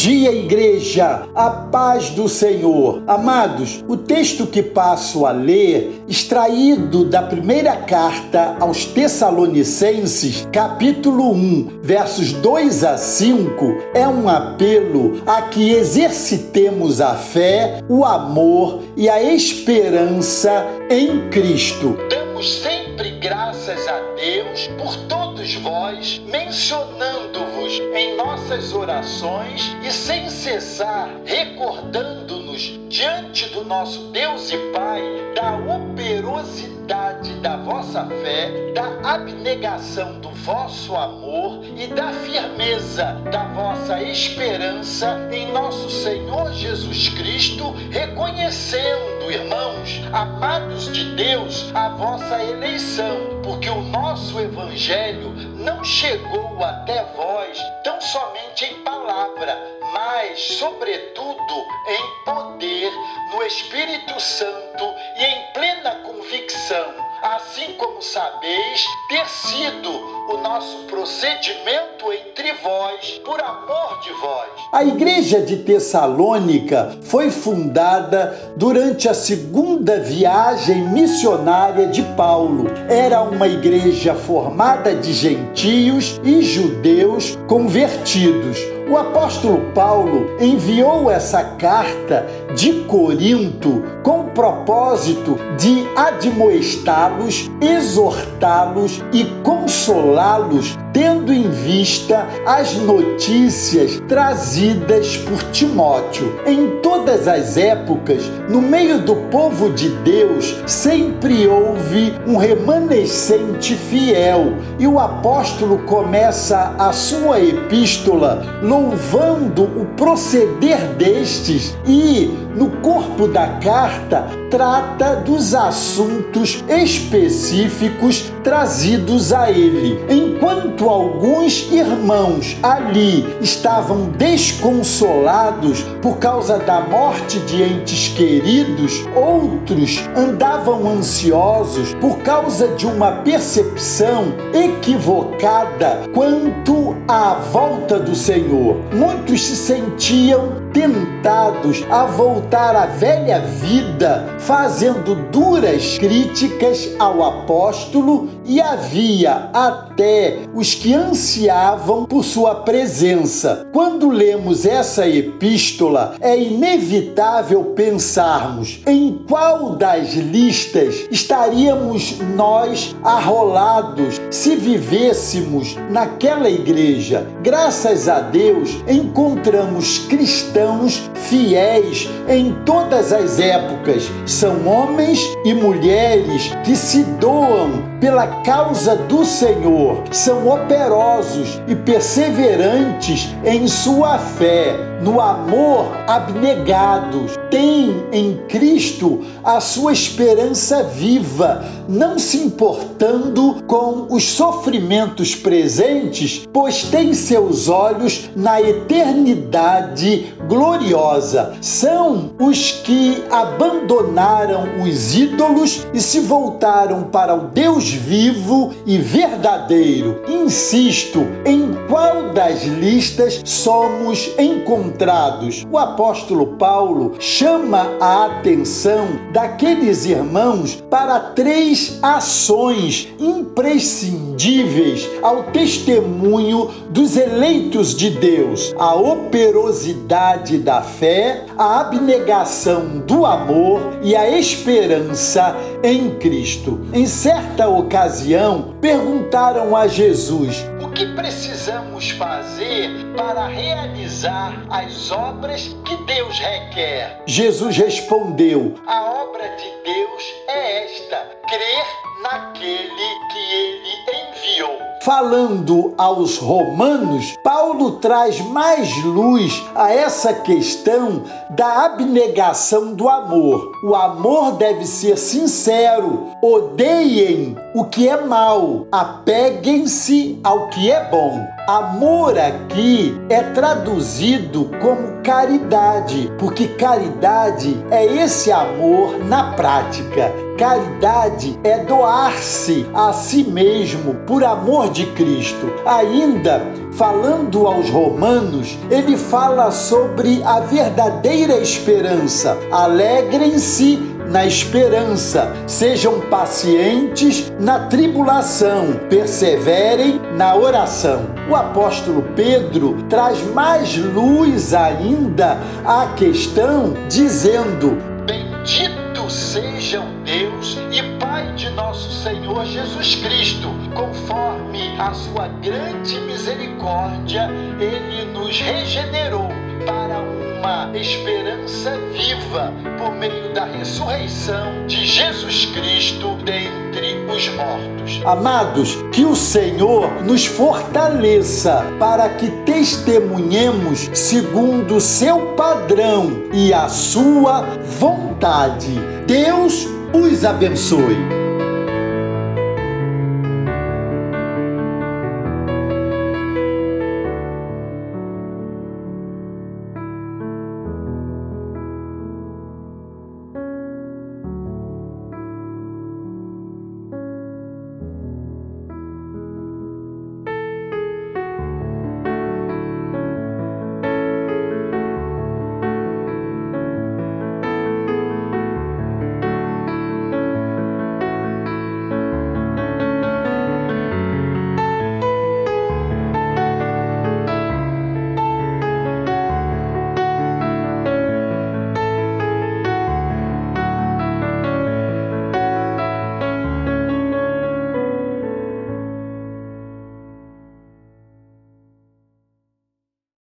dia, igreja, a paz do Senhor. Amados, o texto que passo a ler, extraído da primeira carta aos Tessalonicenses, capítulo 1, versos 2 a 5, é um apelo a que exercitemos a fé, o amor e a esperança em Cristo. Damos sempre graças a Deus por todos vós, mencionando-vos em nossas orações e sem cessar recordando-nos diante do nosso Deus e Pai da operosidade da vossa fé, da abnegação do vosso amor e da firmeza da vossa esperança em nosso Senhor Jesus Cristo, reconhecendo, irmãos, amados de Deus, a vossa eleição, porque o nosso evangelho não chegou até vós tão somente em palavra, mas, sobretudo, em poder, no Espírito Santo e em assim como sabeis ter sido o nosso procedimento entre vós, por amor de vós. A igreja de Tessalônica foi fundada durante a segunda viagem missionária de Paulo. Era uma igreja formada de gentios e judeus convertidos. O apóstolo Paulo enviou essa carta de Corinto com o propósito de admoestá-los, exortá-los e consolá-los tendo em vista as notícias trazidas por Timóteo. Em todas as épocas, no meio do povo de Deus, sempre houve um remanescente fiel, e o apóstolo começa a sua epístola louvando o proceder destes e, no corpo da carta, trata dos assuntos específicos trazidos a ele. Enquanto alguns irmãos ali estavam desconsolados por causa da morte de entes queridos, outros andavam ansiosos por causa de uma percepção equivocada quanto à volta do Senhor. Muitos se sentiam tentados a voltar à velha vida, fazendo duras críticas ao apóstolo, e havia até os que ansiavam por sua presença. Quando lemos essa epístola, é inevitável pensarmos em qual das listas estaríamos nós arrolados se vivêssemos naquela igreja. Graças a Deus, encontramos cristãos fiéis em todas as épocas. São homens e mulheres que se doam pela causa do Senhor, são operosos e perseverantes em sua fé no amor abnegados, têm em Cristo a sua esperança viva, não se importando com os sofrimentos presentes, pois têm seus olhos na eternidade gloriosa. São os que abandonaram os ídolos e se voltaram para o Deus vivo e verdadeiro. Insisto, em qual das listas somos encontrados? O apóstolo Paulo chama a atenção daqueles irmãos para três ações imprescindíveis ao testemunho dos eleitos de Deus: a operosidade da fé, a abnegação do amor e a esperança em Cristo. Em certa ocasião, perguntaram a Jesus: o que precisamos fazer para realizar as obras que Deus requer? Jesus respondeu: A obra de Deus é esta: crer naquele que ele enviou. Falando aos romanos, Paulo traz mais luz a essa questão da abnegação do amor. O amor deve ser sincero, odeiem o que é mal, apeguem-se ao que é bom. Amor aqui é traduzido como caridade, porque caridade é esse amor na prática. Caridade é doar-se a si mesmo por amor de Cristo. Ainda falando aos romanos, ele fala sobre a verdadeira esperança. Alegrem-se na esperança, sejam pacientes na tribulação, perseverem na oração. O apóstolo Pedro traz mais luz ainda à questão, dizendo: Bendito sejam Deus e Pai de nosso Senhor Jesus Cristo, conforme a sua grande misericórdia, ele nos regenerou para uma esperança viva por meio da ressurreição de Jesus Cristo dentre os mortos. Amados, que o Senhor nos fortaleça para que testemunhemos segundo o seu padrão e a sua vontade. Deus os abençoe.